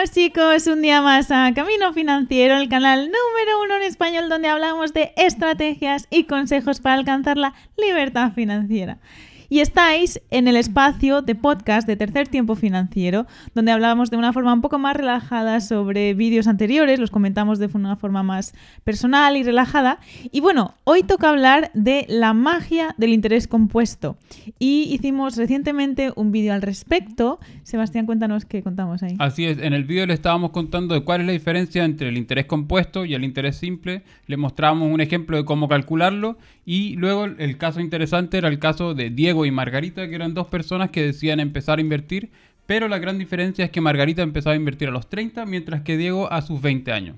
Bienvenidos chicos un día más a Camino Financiero, el canal número uno en español donde hablamos de estrategias y consejos para alcanzar la libertad financiera y estáis en el espacio de podcast de Tercer Tiempo Financiero, donde hablábamos de una forma un poco más relajada sobre vídeos anteriores, los comentamos de una forma más personal y relajada. Y bueno, hoy toca hablar de la magia del interés compuesto. Y hicimos recientemente un vídeo al respecto. Sebastián, cuéntanos qué contamos ahí. Así es, en el vídeo le estábamos contando de cuál es la diferencia entre el interés compuesto y el interés simple. Le mostramos un ejemplo de cómo calcularlo y luego el caso interesante era el caso de Diego y Margarita, que eran dos personas que decían empezar a invertir, pero la gran diferencia es que Margarita empezaba a invertir a los 30, mientras que Diego a sus 20 años.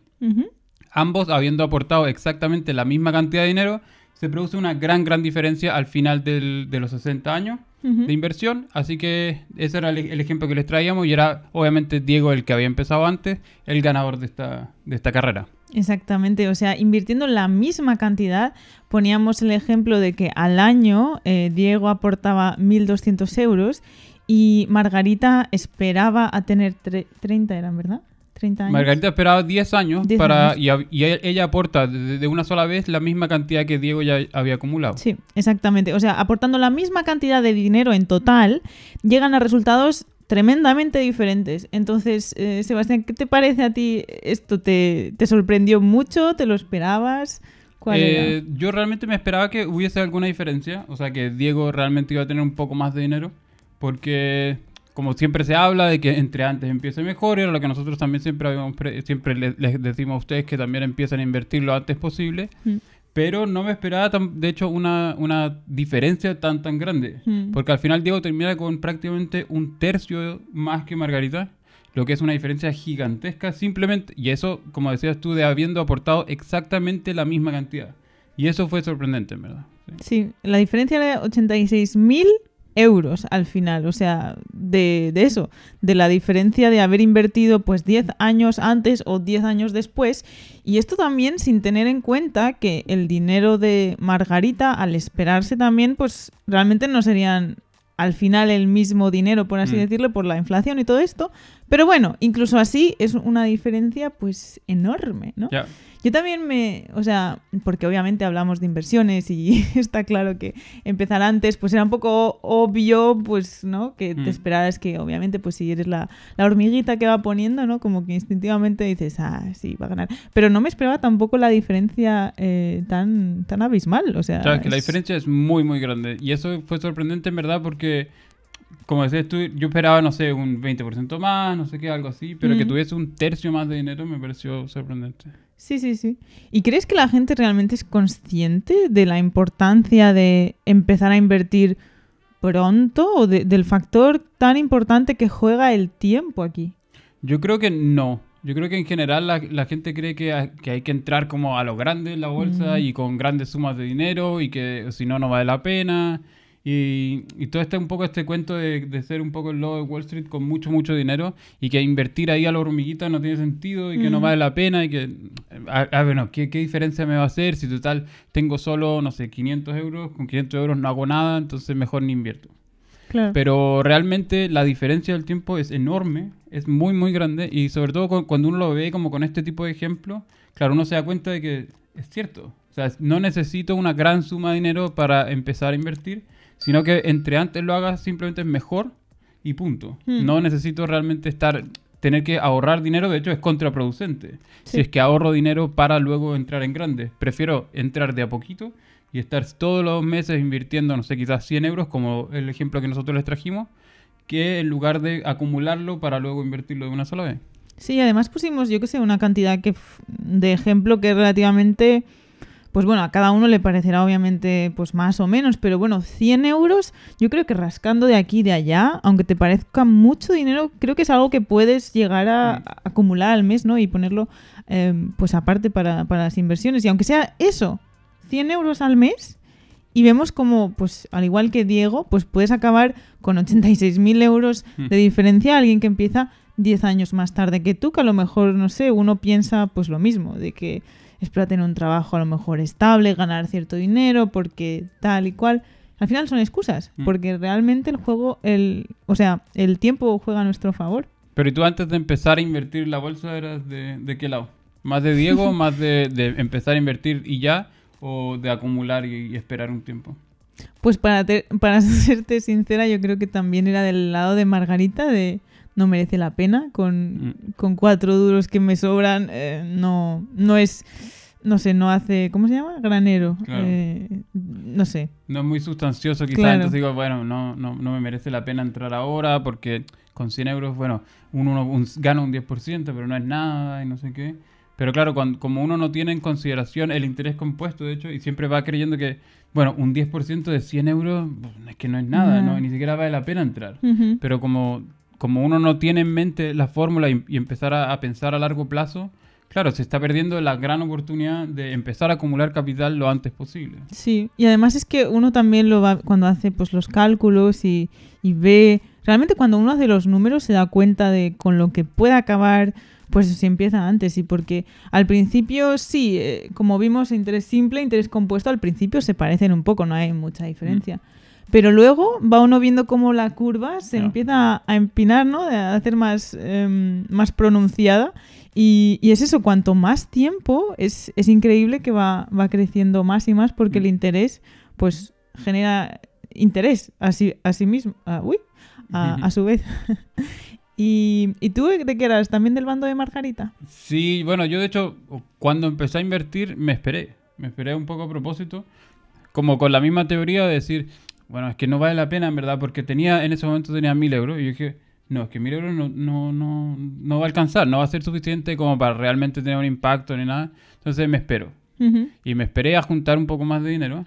Ambos habiendo aportado exactamente la misma cantidad de dinero, se produce una gran, gran diferencia al final de los 60 años de inversión. Así que ese era el, ejemplo que les traíamos y era obviamente Diego el que había empezado antes, el ganador de esta, de esta carrera. Exactamente, o sea, invirtiendo la misma cantidad, poníamos el ejemplo de que al año eh, Diego aportaba 1.200 euros y Margarita esperaba a tener 30, ¿eran verdad? 30 años. Margarita esperaba 10 años, para, Y, ella aporta de, una sola vez la misma cantidad que Diego ya había acumulado. Sí, exactamente. O sea, aportando la misma cantidad de dinero en total, llegan a resultados tremendamente diferentes. Entonces, eh, Sebastián, ¿qué te parece a ti esto? ¿Te, sorprendió mucho? ¿Te lo esperabas? Eh, yo realmente me esperaba que hubiese alguna diferencia, o sea, que Diego realmente iba a tener un poco más de dinero, porque como siempre se habla de que entre antes empiece mejor, y era lo que nosotros también siempre, siempre les, decimos a ustedes que también empiecen a invertir lo antes posible. Mm pero no me esperaba, de hecho, una, una, diferencia tan tan grande. Hmm. Porque al final Diego termina con prácticamente un tercio más que Margarita, lo que es una diferencia gigantesca simplemente, y eso, como decías tú, de habiendo aportado exactamente la misma cantidad. Y eso fue sorprendente, en verdad. Sí, la diferencia de 86 mil euros al final, o sea, de, eso, de la diferencia de haber invertido pues 10 años antes o 10 años después. Y esto también sin tener en cuenta que el dinero de Margarita, al esperarse también, pues realmente no serían al final el mismo dinero, por así mm. decirlo, por la inflación y todo esto. Pero bueno, incluso así es una diferencia pues enorme, ¿no? Yo también me, o sea, porque obviamente hablamos de inversiones y está claro que empezar antes, pues era un poco obvio, pues, ¿no? Que te mm. esperaras que obviamente, pues si eres la, hormiguita que va poniendo, ¿no? Como que instintivamente dices, ah, sí, va a ganar. Pero no me esperaba tampoco la diferencia eh, tan, tan abismal, o sea... Claro, que la diferencia es muy, muy grande. Y eso fue sorprendente en verdad porque como decías tú, yo esperaba, no sé, un 20% más, no sé qué, algo así, pero que mm. tuviese un tercio más de dinero me pareció sorprendente. Sí, sí, sí. ¿Y crees que la gente realmente es consciente de la importancia de empezar a invertir pronto o del factor tan importante que juega el tiempo aquí? Yo creo que no. Yo creo que en general la, gente cree que, hay que entrar como a lo grande en la bolsa y con grandes sumas de dinero y que si no, no vale la pena y, todo este un poco este cuento de, ser un poco el lobo de Wall Street con mucho, mucho dinero y que invertir ahí a la hormiguita no tiene sentido y que no vale la pena y que, a, bueno, ¿qué, ¿qué, diferencia me va a hacer si total tengo solo, no sé, 500 euros, con 500 euros no hago nada, entonces mejor ni invierto. Pero realmente la diferencia del tiempo es enorme, es muy, muy grande y sobre todo cuando uno lo ve como con este tipo de ejemplos, claro, uno se da cuenta de que es cierto. O sea, no necesito una gran suma de dinero para empezar a invertir sino que entre antes lo hagas simplemente mejor y punto. Hmm. No necesito realmente estar tener que ahorrar dinero, de hecho es contraproducente. Si es que ahorro dinero para luego entrar en grande, prefiero entrar de a poquito y estar todos los meses invirtiendo, no sé, quizás 100 euros, como el ejemplo que nosotros les trajimos, que en lugar de acumularlo para luego invertirlo de una sola vez. Sí, además pusimos, yo que sé, una cantidad que de ejemplo que es relativamente pues bueno, a cada uno le parecerá obviamente pues más o menos, pero bueno, 100 euros, yo creo que rascando de aquí y de allá, aunque te parezca mucho dinero, creo que es algo que puedes llegar a, acumular al mes, ¿no? Y ponerlo em, pues aparte para, las inversiones. Y aunque sea eso, 100 euros al mes, y vemos como, pues al igual que Diego, pues puedes acabar con 86.000 euros hmm. de diferencia a alguien que empieza 10 años más tarde que tú, que a lo mejor, no sé, uno piensa pues lo mismo, de que espera tener un trabajo a lo mejor estable, ganar cierto dinero, porque tal y cual. Al final son excusas, mm. porque realmente el juego, el, o sea, el tiempo juega a nuestro favor. Pero ¿y tú antes de empezar a invertir la bolsa eras de, de qué lado? ¿Más de Diego, más de, de empezar a invertir y ya? ¿O de acumular y, y esperar un tiempo? Pues para, te- para serte sincera, yo creo que también era del lado de Margarita, de no merece la pena, con, Mm. con cuatro duros que me sobran, eh, no, no es, no sé, no hace, ¿cómo se llama? Granero. Claro. eh, no sé. No es muy sustancioso quizás, Claro. entonces digo, bueno, no, no, no me merece la pena entrar ahora porque con 100 euros, bueno, uno un- gana un 10%, pero no es nada y no sé qué. Pero claro, cuando, como uno no tiene en consideración el interés compuesto, de hecho, y siempre va creyendo que, bueno, un 10% de 100 euros pues, es que no es nada. ¿no? ni siquiera vale la pena entrar. Pero como, como uno no tiene en mente la fórmula y, y empezar a, a pensar a largo plazo, claro, se está perdiendo la gran oportunidad de empezar a acumular capital lo antes posible. Sí, y además es que uno también lo va cuando hace pues los cálculos y, y ve, realmente cuando uno hace los números se da cuenta de con lo que puede acabar, pues si empieza antes y porque al principio sí, eh, como vimos interés simple, interés compuesto, al principio se parecen un poco, no hay mucha diferencia. Pero luego va uno viendo cómo la curva se empieza a empinar, ¿no? A hacer más, em, más pronunciada. Y, y es eso, cuanto más tiempo, es, es increíble que va, va creciendo más y más porque el Mm. interés, pues, genera interés a sí, a sí mismo. a- uy, a, a su vez. y, ¿Y tú de qué eras? ¿También del bando de Margarita? Sí, bueno, yo de hecho, cuando empecé a invertir, me esperé. Me esperé un poco a propósito. Como con la misma teoría de decir, bueno, es que no vale la pena, en verdad, porque tenía, en ese momento tenía mil euros. Y yo dije, no, es que mil euros no, no, no, no va a alcanzar, no va a ser suficiente como para realmente tener un impacto ni nada. Entonces me espero. Y me esperé a juntar un poco más de dinero.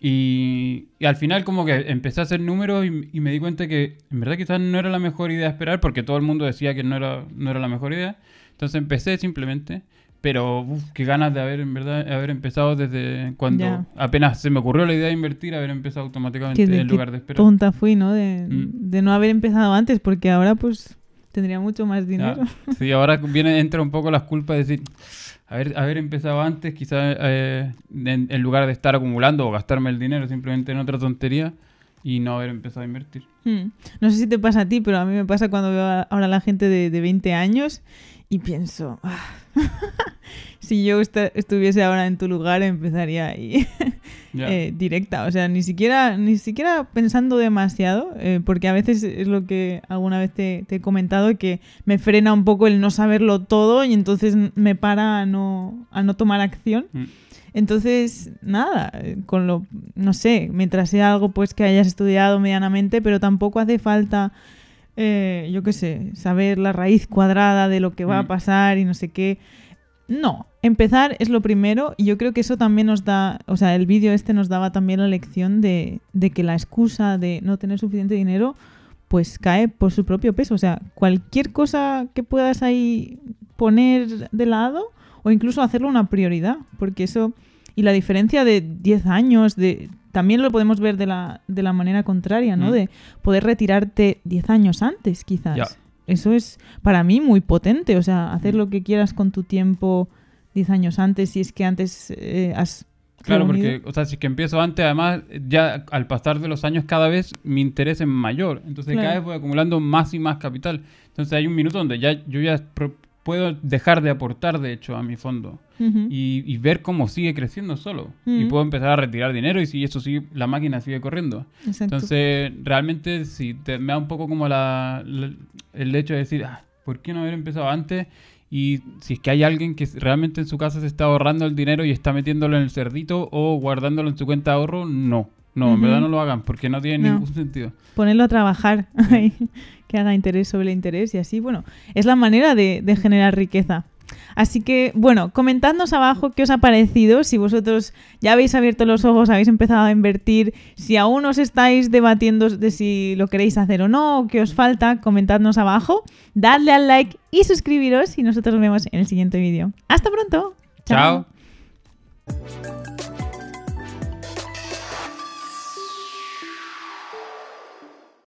Y, y al final como que empecé a hacer números y, y me di cuenta que en verdad quizás no era la mejor idea esperar porque todo el mundo decía que no era, no era la mejor idea. Entonces empecé simplemente. Pero uf, qué ganas de haber en verdad haber empezado desde cuando Ya. apenas se me ocurrió la idea de invertir, haber empezado automáticamente de en lugar de esperar. tonta fui, ¿no? De, Mm. de no haber empezado antes porque ahora, pues, tendría mucho más dinero. Ah, sí, ahora viene, entra un poco las culpas de decir, haber, haber empezado antes, quizás eh, en, en lugar de estar acumulando o gastarme el dinero simplemente en otra tontería y no haber empezado a invertir. Hmm. No sé si te pasa a ti, pero a mí me pasa cuando veo a- ahora a la gente de, de 20 años y pienso, "Ah, si yo esta- estuviese ahora en tu lugar empezaría ahí Ya. eh, directa, o sea, ni siquiera, ni siquiera pensando demasiado, eh, porque a veces es lo que alguna vez te, te he comentado, que me frena un poco el no saberlo todo y entonces me para a no, a no tomar acción. Mm. Entonces, nada, eh, con lo, no sé, mientras sea algo pues que hayas estudiado medianamente, pero tampoco hace falta, eh, yo qué sé, saber la raíz cuadrada de lo que va a Mm. pasar y no sé qué. No, empezar es lo primero y yo creo que eso también nos da, o sea, el vídeo este nos daba también la lección de, de que la excusa de no tener suficiente dinero pues cae por su propio peso. O sea, cualquier cosa que puedas ahí poner de lado o incluso hacerlo una prioridad, porque eso y la diferencia de 10 años de también lo podemos ver de la, de la manera contraria, ¿no? Mm. De poder retirarte 10 años antes, quizás. Ya. Eso es para mí muy potente, o sea, hacer Mm. lo que quieras con tu tiempo 10 años antes si es que antes eh, has Claro, reunido. porque, o sea, si es que empiezo antes, además, ya al pasar de los años, cada vez mi interés es mayor. Entonces, Claro. cada vez voy acumulando más y más capital. Entonces, hay un minuto donde ya yo ya puedo dejar de aportar, de hecho, a mi fondo y, y ver cómo sigue creciendo solo. Y puedo empezar a retirar dinero y si eso sigue, la máquina sigue corriendo. Exacto. Entonces, realmente, sí, te- me da un poco como la, la- el hecho de decir, ah, ¿por qué no haber empezado antes? Y si es que hay alguien que realmente en su casa se está ahorrando el dinero y está metiéndolo en el cerdito o guardándolo en su cuenta de ahorro, no. No, en verdad no lo hagan porque no tiene No. ningún sentido. ponerlo a trabajar, que haga interés sobre el interés y así, bueno, es la manera de, de generar riqueza. Así que, bueno, comentadnos abajo qué os ha parecido, si vosotros ya habéis abierto los ojos, habéis empezado a invertir, si aún os estáis debatiendo de si lo queréis hacer o no, o qué os falta, comentadnos abajo, dadle al like y suscribiros y nosotros nos vemos en el siguiente vídeo. ¡Hasta pronto! Chao.